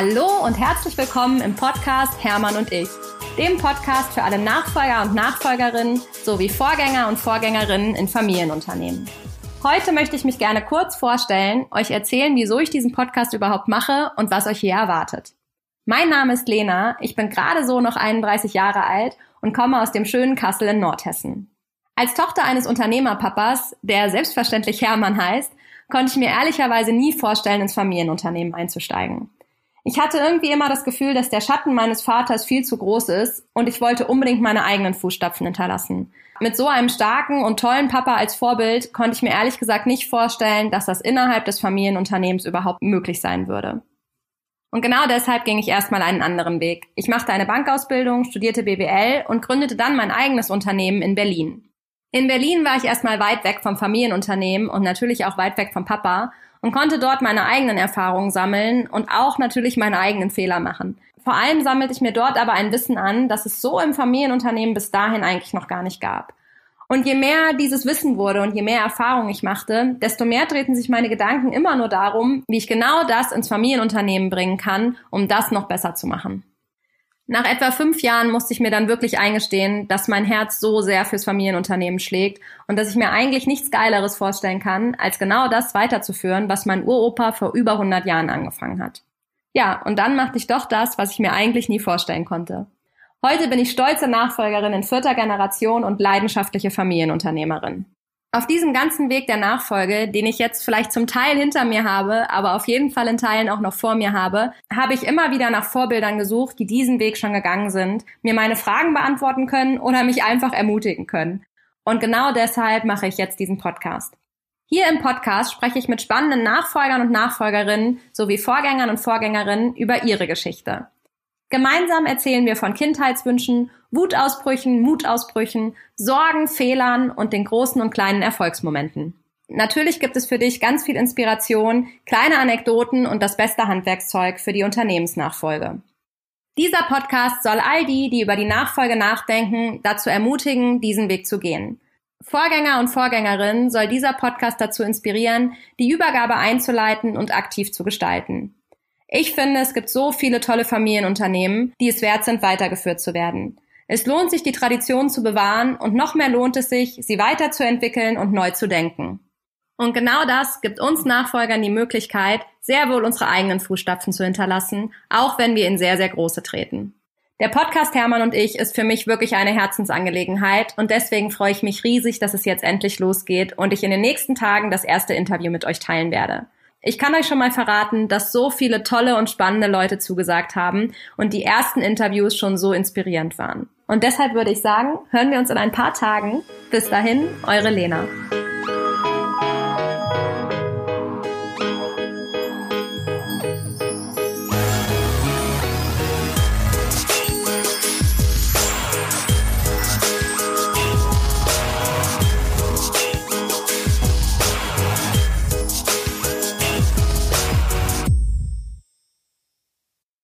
und herzlich willkommen im Podcast Hermann und ich, dem Podcast für alle Nachfolger und Nachfolgerinnen sowie Vorgänger und Vorgängerinnen in Familienunternehmen. Heute möchte ich mich gerne kurz vorstellen, euch erzählen, wieso ich diesen Podcast überhaupt mache und was euch hier erwartet. Mein Name ist Lena, ich bin gerade so noch 31 Jahre alt und komme aus dem schönen Kassel in Nordhessen. Als Tochter eines Unternehmerpapas, der selbstverständlich Hermann heißt, konnte ich mir ehrlicherweise nie vorstellen, ins Familienunternehmen einzusteigen. Ich hatte irgendwie immer das Gefühl, dass der Schatten meines Vaters viel zu groß ist und ich wollte unbedingt meine eigenen Fußstapfen hinterlassen. Mit so einem starken und tollen Papa als Vorbild konnte ich mir ehrlich gesagt nicht vorstellen, dass das innerhalb des Familienunternehmens überhaupt möglich sein würde. Und genau deshalb ging ich erstmal einen anderen Weg. Ich machte eine Bankausbildung, studierte BWL und gründete dann mein eigenes Unternehmen in Berlin. In Berlin war ich erstmal weit weg vom Familienunternehmen und natürlich auch weit weg vom Papa und konnte dort meine eigenen Erfahrungen sammeln und auch natürlich meine eigenen Fehler machen. Vor allem sammelte ich mir dort aber ein Wissen an, das es so im Familienunternehmen bis dahin eigentlich noch gar nicht gab. Und je mehr dieses Wissen wurde und je mehr Erfahrung ich machte, desto mehr drehten sich meine Gedanken immer nur darum, wie ich genau das ins Familienunternehmen bringen kann, um das noch besser zu machen. Nach etwa fünf Jahren musste ich mir dann wirklich eingestehen, dass mein Herz so sehr fürs Familienunternehmen schlägt und dass ich mir eigentlich nichts Geileres vorstellen kann, als genau das weiterzuführen, was mein Uropa vor über 100 Jahren angefangen hat. Ja, und dann machte ich doch das, was ich mir eigentlich nie vorstellen konnte. Heute bin ich stolze Nachfolgerin in vierter Generation und leidenschaftliche Familienunternehmerin. Auf diesem ganzen Weg der Nachfolge, den ich jetzt vielleicht zum Teil hinter mir habe, aber auf jeden Fall in Teilen auch noch vor mir habe, habe ich immer wieder nach Vorbildern gesucht, die diesen Weg schon gegangen sind, mir meine Fragen beantworten können oder mich einfach ermutigen können. Und genau deshalb mache ich jetzt diesen Podcast. Hier im Podcast spreche ich mit spannenden Nachfolgern und Nachfolgerinnen sowie Vorgängern und Vorgängerinnen über ihre Geschichte. Gemeinsam erzählen wir von Kindheitswünschen, Wutausbrüchen, Mutausbrüchen, Sorgen, Fehlern und den großen und kleinen Erfolgsmomenten. Natürlich gibt es für dich ganz viel Inspiration, kleine Anekdoten und das beste Handwerkszeug für die Unternehmensnachfolge. Dieser Podcast soll all die, die über die Nachfolge nachdenken, dazu ermutigen, diesen Weg zu gehen. Vorgänger und Vorgängerinnen soll dieser Podcast dazu inspirieren, die Übergabe einzuleiten und aktiv zu gestalten. Ich finde, es gibt so viele tolle Familienunternehmen, die es wert sind, weitergeführt zu werden. Es lohnt sich, die Tradition zu bewahren und noch mehr lohnt es sich, sie weiterzuentwickeln und neu zu denken. Und genau das gibt uns Nachfolgern die Möglichkeit, sehr wohl unsere eigenen Fußstapfen zu hinterlassen, auch wenn wir in sehr, sehr große treten. Der Podcast Hermann und ich ist für mich wirklich eine Herzensangelegenheit und deswegen freue ich mich riesig, dass es jetzt endlich losgeht und ich in den nächsten Tagen das erste Interview mit euch teilen werde. Ich kann euch schon mal verraten, dass so viele tolle und spannende Leute zugesagt haben und die ersten Interviews schon so inspirierend waren. Und deshalb würde ich sagen, hören wir uns in ein paar Tagen. Bis dahin, eure Lena.